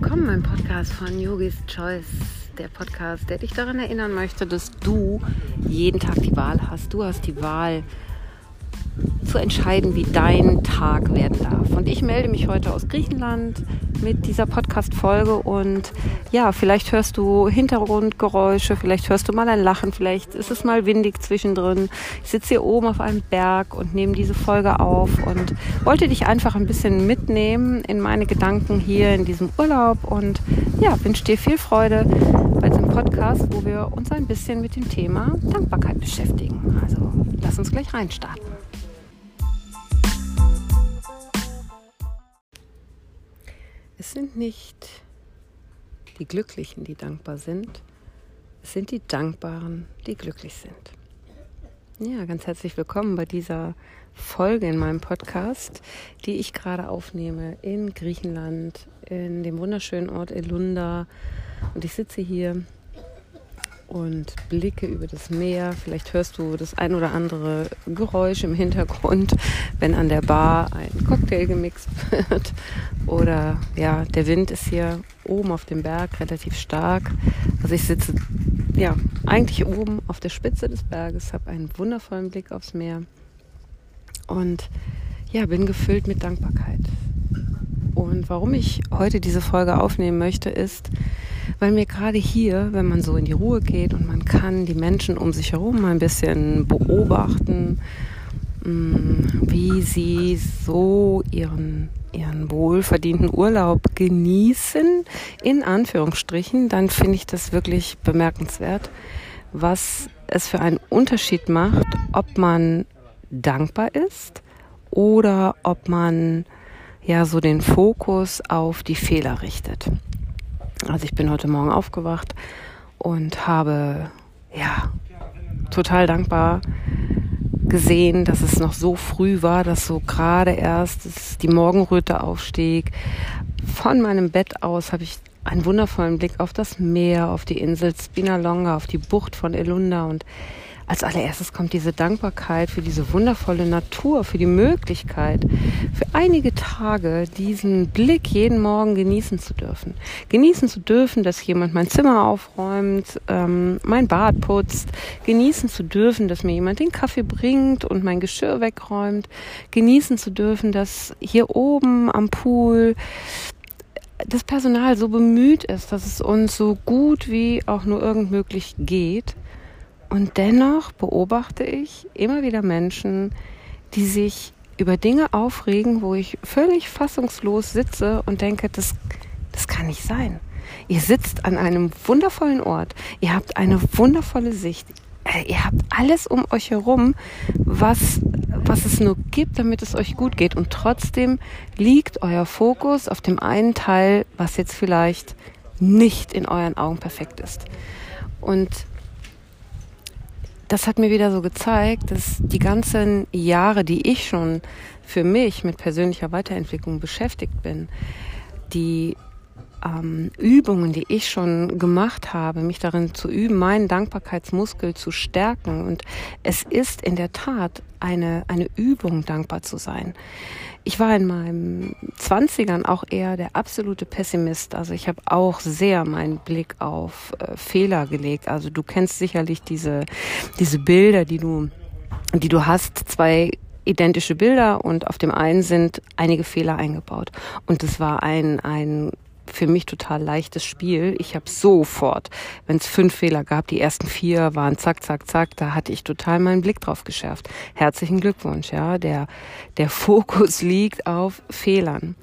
willkommen beim Podcast von Yogis Choice, der Podcast, der dich daran erinnern möchte, dass du jeden Tag die Wahl hast. Du hast die Wahl, zu entscheiden, wie dein Tag werden darf. Und ich melde mich heute aus Griechenland mit dieser Podcast-Folge und ja, vielleicht hörst du Hintergrundgeräusche, vielleicht hörst du mal ein Lachen, vielleicht ist es mal windig zwischendrin. Ich sitze hier oben auf einem Berg und nehme diese Folge auf und wollte dich einfach ein bisschen mitnehmen in meine Gedanken hier in diesem Urlaub und ja, wünsche dir viel Freude bei diesem Podcast, wo wir uns ein bisschen mit dem Thema Dankbarkeit beschäftigen. Also lass uns gleich reinstarten. Es sind nicht die Glücklichen, die dankbar sind. Es sind die Dankbaren, die glücklich sind. Ja, ganz herzlich willkommen bei dieser Folge in meinem Podcast, die ich gerade aufnehme in Griechenland, in dem wunderschönen Ort Elunda. Und ich sitze hier und blicke über das Meer. Vielleicht hörst du das ein oder andere Geräusch im Hintergrund, wenn an der Bar ein Cocktail gemixt wird. Oder ja, der Wind ist hier oben auf dem Berg relativ stark. Also ich sitze ja eigentlich oben auf der Spitze des Berges, habe einen wundervollen Blick aufs Meer und ja, bin gefüllt mit Dankbarkeit. Und warum ich heute diese Folge aufnehmen möchte, ist, weil mir gerade hier, wenn man so in die Ruhe geht und man kann die Menschen um sich herum ein bisschen beobachten, mm, wie sie so ihren, ihren wohlverdienten Urlaub genießen, in Anführungsstrichen, dann finde ich das wirklich bemerkenswert, was es für einen Unterschied macht, ob man dankbar ist oder ob man ja so den Fokus auf die Fehler richtet. Also ich bin heute Morgen aufgewacht und habe ja total dankbar gesehen, dass es noch so früh war, dass so gerade erst die Morgenröte aufstieg. Von meinem Bett aus habe ich einen wundervollen Blick auf das Meer, auf die Insel Spinalonga, auf die Bucht von Elunda und als allererstes kommt diese Dankbarkeit für diese wundervolle Natur, für die Möglichkeit, für einige Tage diesen Blick jeden Morgen genießen zu dürfen. Genießen zu dürfen, dass jemand mein Zimmer aufräumt, ähm, mein Bad putzt. Genießen zu dürfen, dass mir jemand den Kaffee bringt und mein Geschirr wegräumt. Genießen zu dürfen, dass hier oben am Pool das Personal so bemüht ist, dass es uns so gut wie auch nur irgend möglich geht. Und dennoch beobachte ich immer wieder Menschen, die sich über Dinge aufregen, wo ich völlig fassungslos sitze und denke, das, das kann nicht sein. Ihr sitzt an einem wundervollen Ort, ihr habt eine wundervolle Sicht, äh, ihr habt alles um euch herum, was, was es nur gibt, damit es euch gut geht. Und trotzdem liegt euer Fokus auf dem einen Teil, was jetzt vielleicht nicht in euren Augen perfekt ist. Und das hat mir wieder so gezeigt, dass die ganzen Jahre, die ich schon für mich mit persönlicher Weiterentwicklung beschäftigt bin, die ähm, Übungen, die ich schon gemacht habe, mich darin zu üben, meinen Dankbarkeitsmuskel zu stärken. Und es ist in der Tat eine, eine Übung, dankbar zu sein. Ich war in meinen Zwanzigern auch eher der absolute Pessimist. Also ich habe auch sehr meinen Blick auf äh, Fehler gelegt. Also du kennst sicherlich diese, diese Bilder, die du, die du hast, zwei identische Bilder und auf dem einen sind einige Fehler eingebaut. Und es war ein, ein für mich total leichtes Spiel. Ich habe sofort, wenn es fünf Fehler gab, die ersten vier waren zack, zack, zack, da hatte ich total meinen Blick drauf geschärft. Herzlichen Glückwunsch, ja. Der, der Fokus liegt auf Fehlern.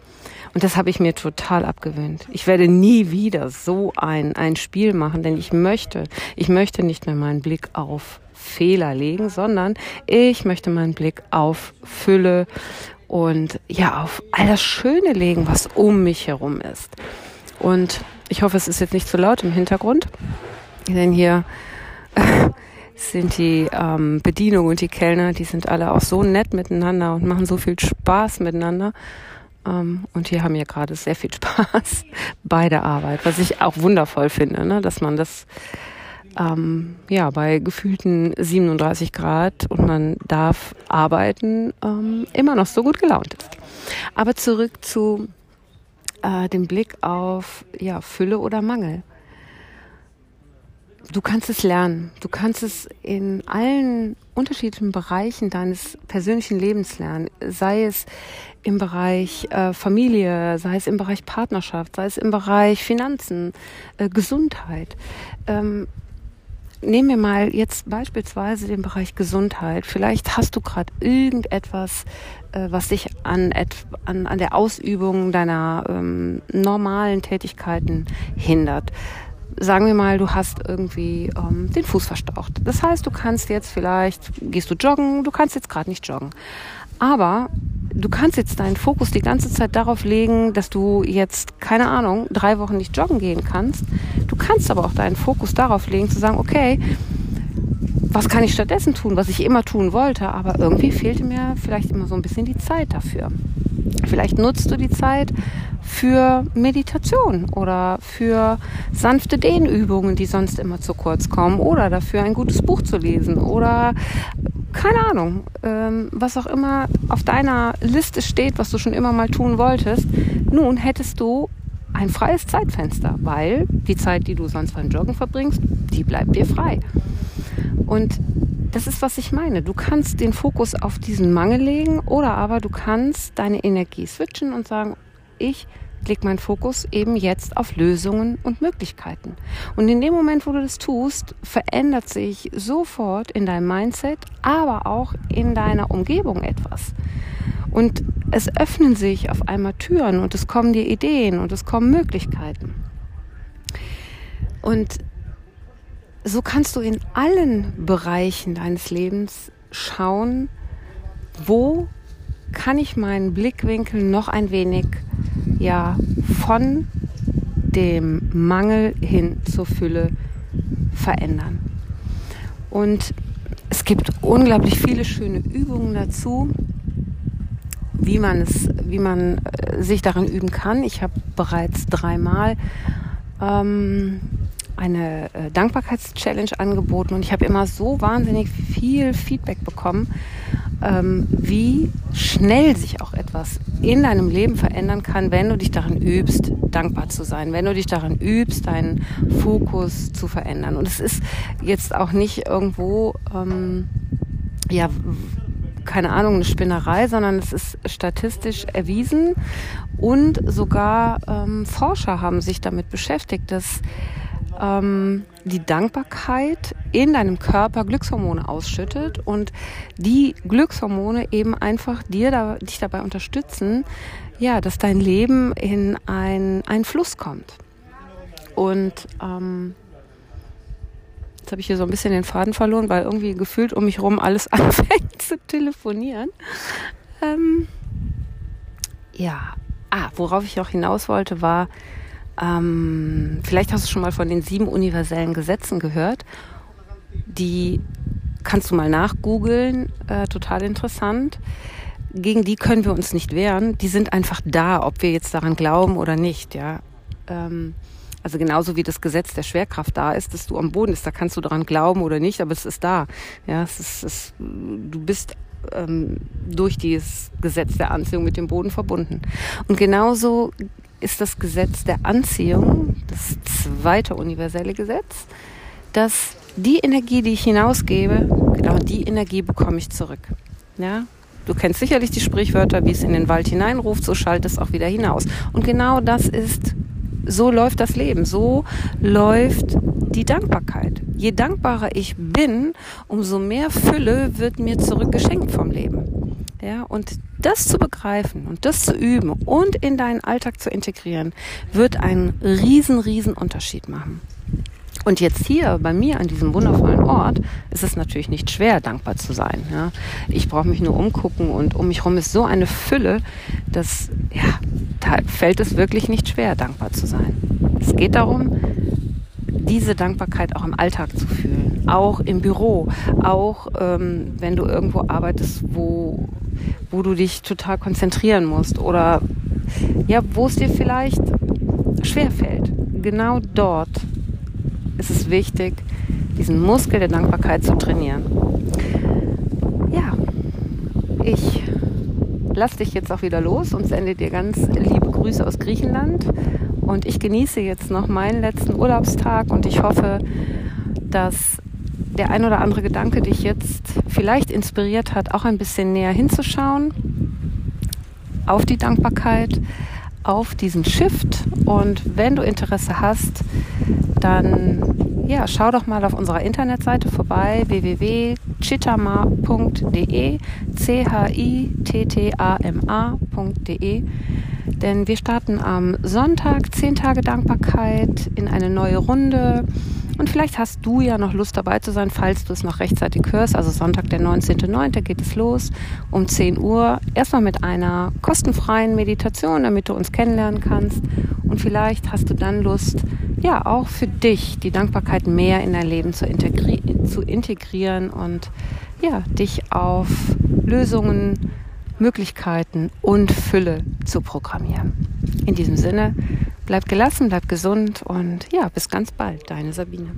Und das habe ich mir total abgewöhnt. Ich werde nie wieder so ein, ein Spiel machen, denn ich möchte, ich möchte nicht mehr meinen Blick auf Fehler legen, sondern ich möchte meinen Blick auf Fülle und ja, auf all das Schöne legen, was um mich herum ist. Und ich hoffe, es ist jetzt nicht zu laut im Hintergrund, denn hier sind die ähm, Bedienung und die Kellner, die sind alle auch so nett miteinander und machen so viel Spaß miteinander. Ähm, und hier haben wir gerade sehr viel Spaß bei der Arbeit, was ich auch wundervoll finde, ne? dass man das ähm, ja, bei gefühlten 37 Grad und man darf arbeiten, ähm, immer noch so gut gelaunt ist. Aber zurück zu äh, den Blick auf ja, Fülle oder Mangel. Du kannst es lernen. Du kannst es in allen unterschiedlichen Bereichen deines persönlichen Lebens lernen. Sei es im Bereich äh, Familie, sei es im Bereich Partnerschaft, sei es im Bereich Finanzen, äh, Gesundheit. Ähm, nehmen wir mal jetzt beispielsweise den Bereich Gesundheit. Vielleicht hast du gerade irgendetwas, äh, was dich an, an, an der Ausübung deiner ähm, normalen Tätigkeiten hindert. Sagen wir mal, du hast irgendwie ähm, den Fuß verstaucht. Das heißt, du kannst jetzt vielleicht, gehst du joggen, du kannst jetzt gerade nicht joggen. Aber du kannst jetzt deinen Fokus die ganze Zeit darauf legen, dass du jetzt, keine Ahnung, drei Wochen nicht joggen gehen kannst. Du kannst aber auch deinen Fokus darauf legen, zu sagen, okay, was kann ich stattdessen tun, was ich immer tun wollte, aber irgendwie fehlte mir vielleicht immer so ein bisschen die Zeit dafür. Vielleicht nutzt du die Zeit für Meditation oder für sanfte Dehnübungen, die sonst immer zu kurz kommen oder dafür ein gutes Buch zu lesen oder keine Ahnung, ähm, was auch immer auf deiner Liste steht, was du schon immer mal tun wolltest. Nun hättest du ein freies Zeitfenster, weil die Zeit, die du sonst beim Joggen verbringst, die bleibt dir frei. Und das ist, was ich meine. Du kannst den Fokus auf diesen Mangel legen oder aber du kannst deine Energie switchen und sagen, ich lege meinen Fokus eben jetzt auf Lösungen und Möglichkeiten. Und in dem Moment, wo du das tust, verändert sich sofort in deinem Mindset, aber auch in deiner Umgebung etwas. Und es öffnen sich auf einmal Türen und es kommen dir Ideen und es kommen Möglichkeiten. Und so kannst du in allen Bereichen deines Lebens schauen, wo kann ich meinen Blickwinkel noch ein wenig ja von dem Mangel hin zur Fülle verändern. Und es gibt unglaublich viele schöne Übungen dazu, wie man es, wie man äh, sich darin üben kann. Ich habe bereits dreimal ähm, eine äh, Dankbarkeitschallenge angeboten und ich habe immer so wahnsinnig viel Feedback bekommen, ähm, wie schnell sich auch etwas in deinem Leben verändern kann, wenn du dich darin übst, dankbar zu sein, wenn du dich darin übst, deinen Fokus zu verändern. Und es ist jetzt auch nicht irgendwo, ähm, ja, keine Ahnung, eine Spinnerei, sondern es ist statistisch erwiesen und sogar ähm, Forscher haben sich damit beschäftigt, dass ähm, die Dankbarkeit in deinem Körper Glückshormone ausschüttet und die Glückshormone eben einfach dir da, dich dabei unterstützen, ja, dass dein Leben in ein, einen Fluss kommt. Und ähm, jetzt habe ich hier so ein bisschen den Faden verloren, weil irgendwie gefühlt um mich rum alles anfängt zu telefonieren. Ähm, ja, ah, worauf ich auch hinaus wollte, war, ähm, vielleicht hast du schon mal von den sieben universellen Gesetzen gehört. Die kannst du mal nachgoogeln, äh, total interessant. Gegen die können wir uns nicht wehren. Die sind einfach da, ob wir jetzt daran glauben oder nicht. Ja, ähm, also genauso wie das Gesetz der Schwerkraft da ist, dass du am Boden bist. Da kannst du daran glauben oder nicht, aber es ist da. Ja, es ist, es, du bist ähm, durch dieses Gesetz der Anziehung mit dem Boden verbunden. Und genauso ist das Gesetz der Anziehung, das zweite universelle Gesetz, dass die Energie, die ich hinausgebe, genau die Energie bekomme ich zurück. Ja? Du kennst sicherlich die Sprichwörter, wie es in den Wald hineinruft, so schallt es auch wieder hinaus. Und genau das ist, so läuft das Leben, so läuft die Dankbarkeit. Je dankbarer ich bin, umso mehr Fülle wird mir zurückgeschenkt vom Leben. Ja, und das zu begreifen und das zu üben und in deinen Alltag zu integrieren, wird einen riesen, riesen Unterschied machen. Und jetzt hier bei mir an diesem wundervollen Ort ist es natürlich nicht schwer, dankbar zu sein. Ja. Ich brauche mich nur umgucken und um mich herum ist so eine Fülle, dass ja, da fällt es wirklich nicht schwer, dankbar zu sein. Es geht darum, diese Dankbarkeit auch im Alltag zu fühlen, auch im Büro, auch ähm, wenn du irgendwo arbeitest, wo wo du dich total konzentrieren musst oder ja, wo es dir vielleicht schwer fällt. Genau dort ist es wichtig, diesen Muskel der Dankbarkeit zu trainieren. Ja, ich lass dich jetzt auch wieder los und sende dir ganz liebe Grüße aus Griechenland. Und ich genieße jetzt noch meinen letzten Urlaubstag und ich hoffe, dass der ein oder andere Gedanke dich jetzt vielleicht inspiriert hat, auch ein bisschen näher hinzuschauen auf die Dankbarkeit, auf diesen Shift. Und wenn du Interesse hast, dann ja, schau doch mal auf unserer Internetseite vorbei www.chitama.de c h i t t a m a.de denn wir starten am Sonntag 10 Tage Dankbarkeit in eine neue Runde und vielleicht hast du ja noch Lust dabei zu sein, falls du es noch rechtzeitig hörst. Also Sonntag, der 19.09. geht es los um 10 Uhr. Erstmal mit einer kostenfreien Meditation, damit du uns kennenlernen kannst. Und vielleicht hast du dann Lust, ja, auch für dich die Dankbarkeit mehr in dein Leben zu, integri zu integrieren und ja, dich auf Lösungen, Möglichkeiten und Fülle zu programmieren. In diesem Sinne, bleib gelassen, bleib gesund und ja, bis ganz bald, deine Sabine.